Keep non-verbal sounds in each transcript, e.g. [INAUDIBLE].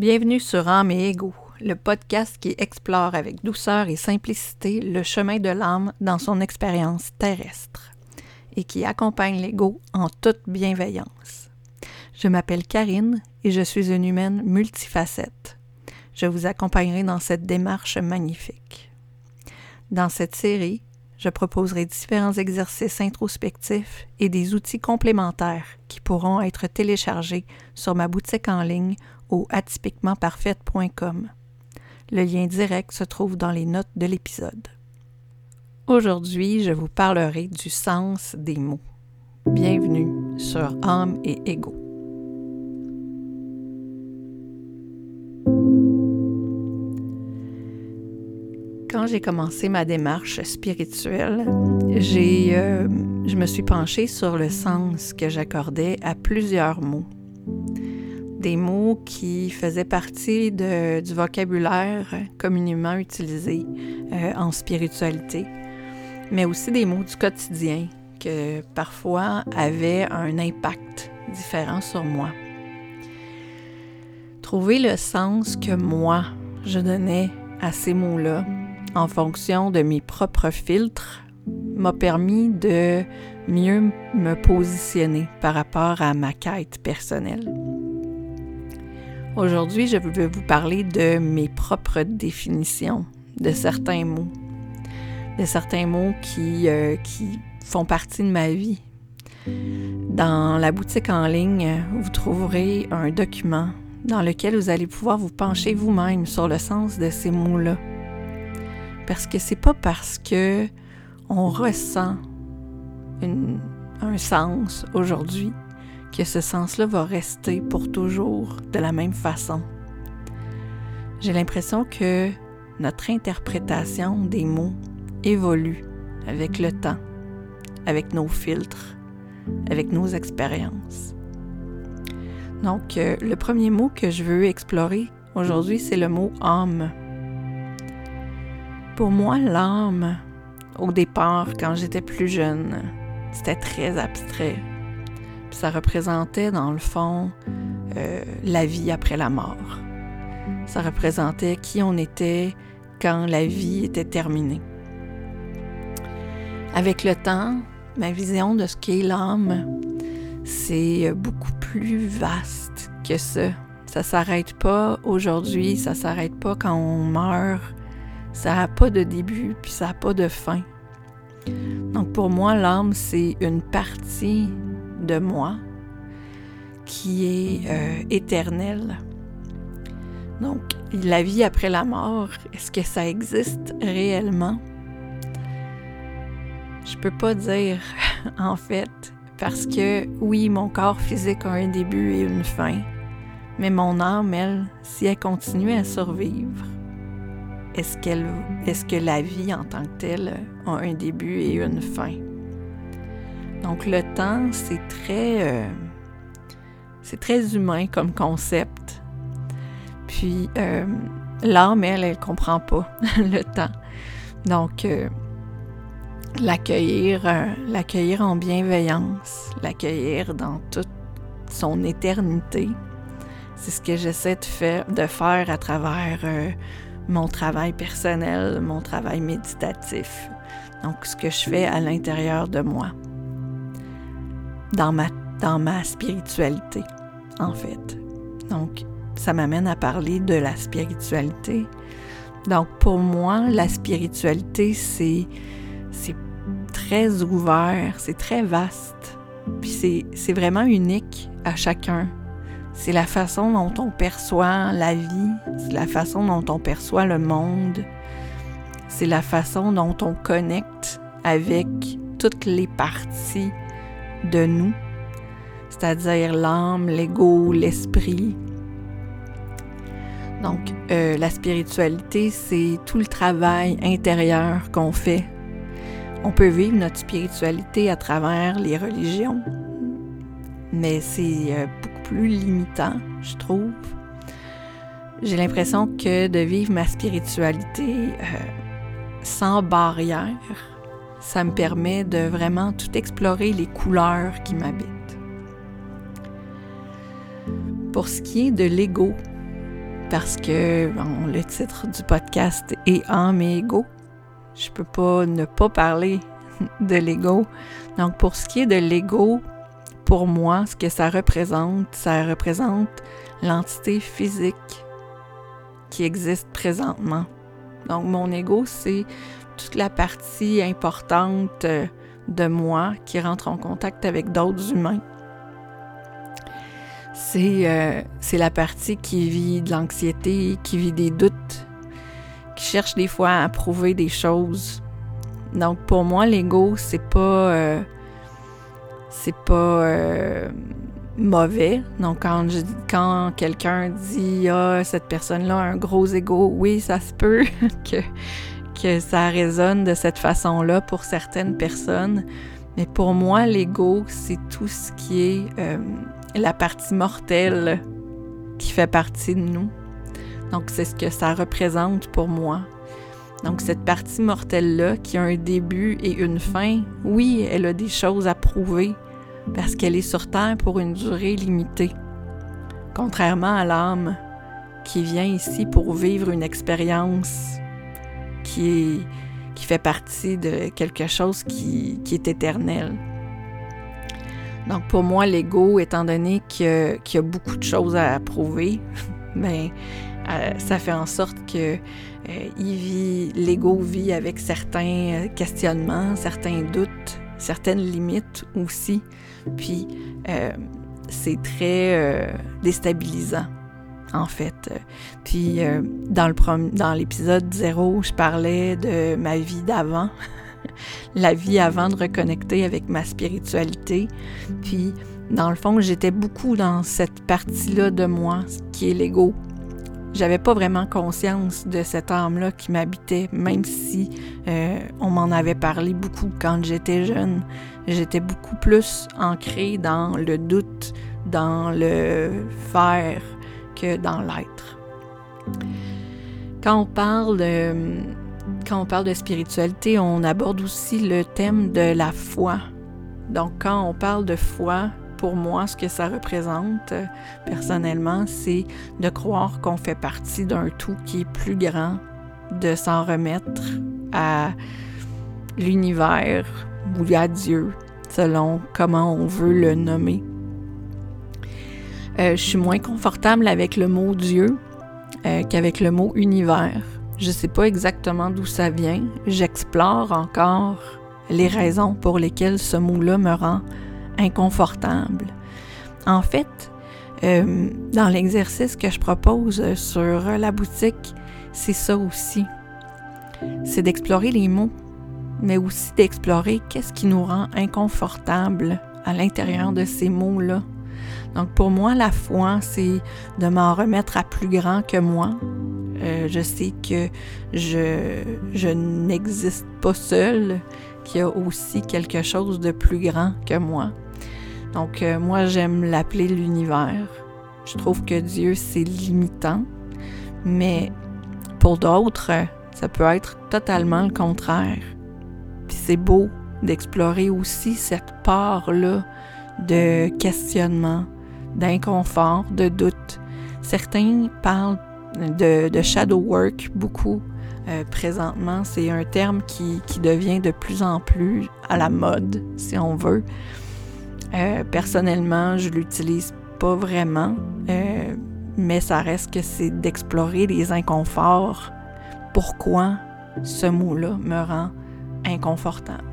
Bienvenue sur Âme et Ego, le podcast qui explore avec douceur et simplicité le chemin de l'âme dans son expérience terrestre et qui accompagne l'ego en toute bienveillance. Je m'appelle Karine et je suis une humaine multifacette. Je vous accompagnerai dans cette démarche magnifique. Dans cette série, je proposerai différents exercices introspectifs et des outils complémentaires qui pourront être téléchargés sur ma boutique en ligne au atypiquementparfaite.com. Le lien direct se trouve dans les notes de l'épisode. Aujourd'hui, je vous parlerai du sens des mots. Bienvenue sur âme et ego. Quand j'ai commencé ma démarche spirituelle, euh, je me suis penchée sur le sens que j'accordais à plusieurs mots des mots qui faisaient partie du vocabulaire communément utilisé euh, en spiritualité, mais aussi des mots du quotidien que parfois avaient un impact différent sur moi. Trouver le sens que moi, je donnais à ces mots-là en fonction de mes propres filtres m'a permis de mieux me positionner par rapport à ma quête personnelle. Aujourd'hui, je veux vous parler de mes propres définitions de certains mots, de certains mots qui, euh, qui font partie de ma vie. Dans la boutique en ligne, vous trouverez un document dans lequel vous allez pouvoir vous pencher vous-même sur le sens de ces mots-là. Parce que c'est pas parce que on ressent un sens aujourd'hui que ce sens-là va rester pour toujours de la même façon. J'ai l'impression que notre interprétation des mots évolue avec le temps, avec nos filtres, avec nos expériences. Donc, euh, le premier mot que je veux explorer aujourd'hui, c'est le mot âme. Pour moi, l'âme, au départ, quand j'étais plus jeune, c'était très abstrait ça représentait dans le fond euh, la vie après la mort. Ça représentait qui on était quand la vie était terminée. Avec le temps, ma vision de ce qu'est l'âme, c'est beaucoup plus vaste que ça. Ça s'arrête pas aujourd'hui, ça s'arrête pas quand on meurt. Ça n'a pas de début, puis ça n'a pas de fin. Donc pour moi, l'âme, c'est une partie de moi qui est euh, éternelle. Donc, la vie après la mort, est-ce que ça existe réellement? Je peux pas dire, [LAUGHS] en fait, parce que oui, mon corps physique a un début et une fin, mais mon âme, elle, si elle continue à survivre, est-ce est-ce que la vie en tant que telle a un début et une fin? Donc le temps, c'est très, euh, c'est très humain comme concept. Puis euh, l'âme, elle, elle comprend pas [LAUGHS] le temps. Donc euh, l'accueillir, l'accueillir en bienveillance, l'accueillir dans toute son éternité, c'est ce que j'essaie de faire à travers mon travail personnel, mon travail méditatif. Donc ce que je fais à l'intérieur de moi dans ma, dans ma spiritualité, en fait. Donc, ça m'amène à parler de la spiritualité. Donc, pour moi, la spiritualité, c'est, très ouvert, c'est très vaste, puis c'est vraiment unique à chacun. C'est la façon dont on perçoit la vie, c'est la façon dont on perçoit le monde, c'est la façon dont on connecte avec toutes les parties de nous, c'est-à-dire l'âme, l'ego, l'esprit. Donc, euh, la spiritualité, c'est tout le travail intérieur qu'on fait. On peut vivre notre spiritualité à travers les religions, mais c'est euh, beaucoup plus limitant, je trouve. J'ai l'impression que de vivre ma spiritualité euh, sans barrière, ça me permet de vraiment tout explorer les couleurs qui m'habitent. Pour ce qui est de l'ego, parce que le titre du podcast est âme et ego. Je peux pas ne pas parler [LAUGHS] de l'ego. Donc pour ce qui est de l'ego, pour moi, ce que ça représente, ça représente l'entité physique qui existe présentement. Donc mon ego, c'est toute la partie importante euh, de moi qui rentre en contact avec d'autres humains. Euh, c'est la partie qui vit de l'anxiété, qui vit des doutes, qui cherche des fois à prouver des choses. Donc pour moi, l'ego, c'est pas euh, c'est pas mauvais. Donc quand quand quelqu'un dit ah cette personne-là a un gros ego, oui ça se peut [LAUGHS] que que ça résonne de cette façon-là pour certaines personnes. Mais pour moi, l'ego, c'est tout ce qui est la partie mortelle qui fait partie de nous. Donc c'est ce que ça représente pour moi. Donc cette partie mortelle-là qui a un début et une fin, oui, elle a des choses à prouver parce qu'elle est sur Terre pour une durée limitée. Contrairement à l'âme qui vient ici pour vivre une expérience qui, fait partie de quelque chose qui, est éternel. Donc pour moi, l'ego, étant donné qu'il y, a beaucoup de choses à prouver, [LAUGHS] ben, euh, ça fait en sorte que euh, l'ego vit avec certains euh, questionnements, certains doutes, certaines limites aussi. Puis c'est très déstabilisant en fait. Puis dans, le dans l'épisode 0, je parlais de ma vie d'avant. [LAUGHS] la vie avant de reconnecter avec ma spiritualité. Puis, dans le fond, j'étais beaucoup dans cette partie-là de moi, qui est l'ego. J'avais pas vraiment conscience de cette âme-là qui m'habitait, même si euh, on m'en avait parlé beaucoup quand j'étais jeune. J'étais beaucoup plus ancrée dans le doute, dans le faire dans l'être. Quand on parle de quand on parle de spiritualité, on aborde aussi le thème de la foi. Donc quand on parle de foi, pour moi, ce que ça représente personnellement, c'est de croire qu'on fait partie d'un tout qui est plus grand, de s'en remettre à l'univers ou à Dieu, selon comment on veut le nommer. Euh, je suis moins confortable avec le mot Dieu euh, qu'avec le mot univers. Je ne sais pas exactement d'où ça vient. J'explore encore les raisons pour lesquelles ce mot-là me rend inconfortable. En fait, euh, dans l'exercice que je propose sur la boutique, c'est ça aussi. C'est d'explorer les mots, mais aussi d'explorer qu'est-ce qui nous rend inconfortable à l'intérieur de ces mots-là. Donc pour moi, la foi, c'est de m'en remettre à plus grand que moi, euh, je sais que je, je n'existe pas seule, qu'il y a aussi quelque chose de plus grand que moi. Donc euh, moi, j'aime l'appeler l'univers. Je trouve que Dieu, c'est limitant, mais pour d'autres, ça peut être totalement le contraire. Puis c'est beau d'explorer aussi cette part-là de questionnement, d'inconfort, de doute. Certains parlent de, shadow work beaucoup euh, présentement. C'est un terme qui, devient de plus en plus à la mode, si on veut. Euh, personnellement, je l'utilise pas vraiment, euh, mais ça reste que c'est d'explorer les inconforts. Pourquoi ce mot-là me rend inconfortable?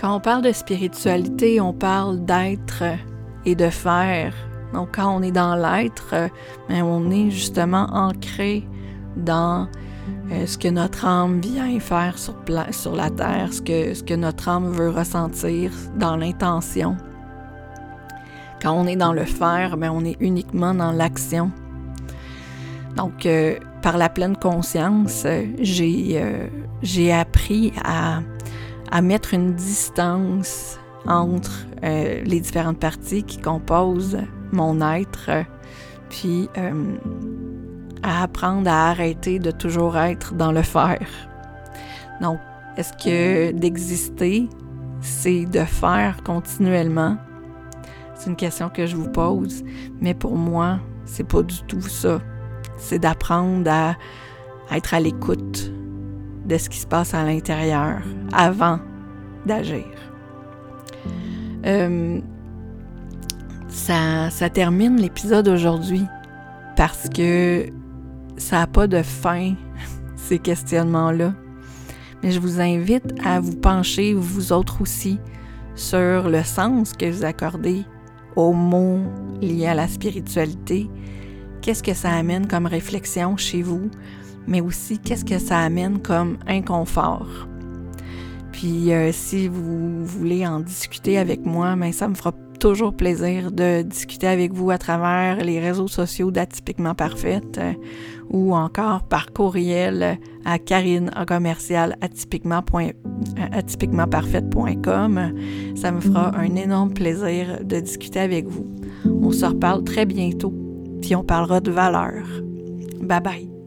Quand on parle de spiritualité, on parle d'être et de faire donc quand on est dans l'être, euh, ben, on est justement ancré dans euh, ce que notre âme vient faire sur, sur la terre, ce que, ce que notre âme veut ressentir dans l'intention. Quand on est dans le faire, ben, on est uniquement dans l'action. Donc, euh, par la pleine conscience, j'ai appris à, à, mettre une distance entre les différentes parties qui composent mon être, puis euh, à apprendre à arrêter de toujours être dans le faire. Donc, est-ce que d'exister, c'est de faire continuellement? C'est une question que je vous pose, mais pour moi, C'est pas du tout ça. C'est d'apprendre à être à l'écoute de ce qui se passe à l'intérieur avant d'agir. Euh, ça, ça termine l'épisode aujourd'hui parce que ça n'a pas de fin, [LAUGHS] ces questionnements-là. Mais je vous invite à vous pencher, vous autres aussi, sur le sens que vous accordez aux mots liés à la spiritualité. Qu'est-ce que ça amène comme réflexion chez vous, mais aussi qu'est-ce que ça amène comme inconfort? Puis euh, si vous voulez en discuter avec moi, mais ben, ça me fera toujours plaisir de discuter avec vous à travers les réseaux sociaux d'Atypiquement Parfaite euh, ou encore par courriel à karine commercial atypiquementparfaite.com. Ça me fera un énorme plaisir de discuter avec vous. On se reparle très bientôt, puis on parlera de valeurs. Bye bye.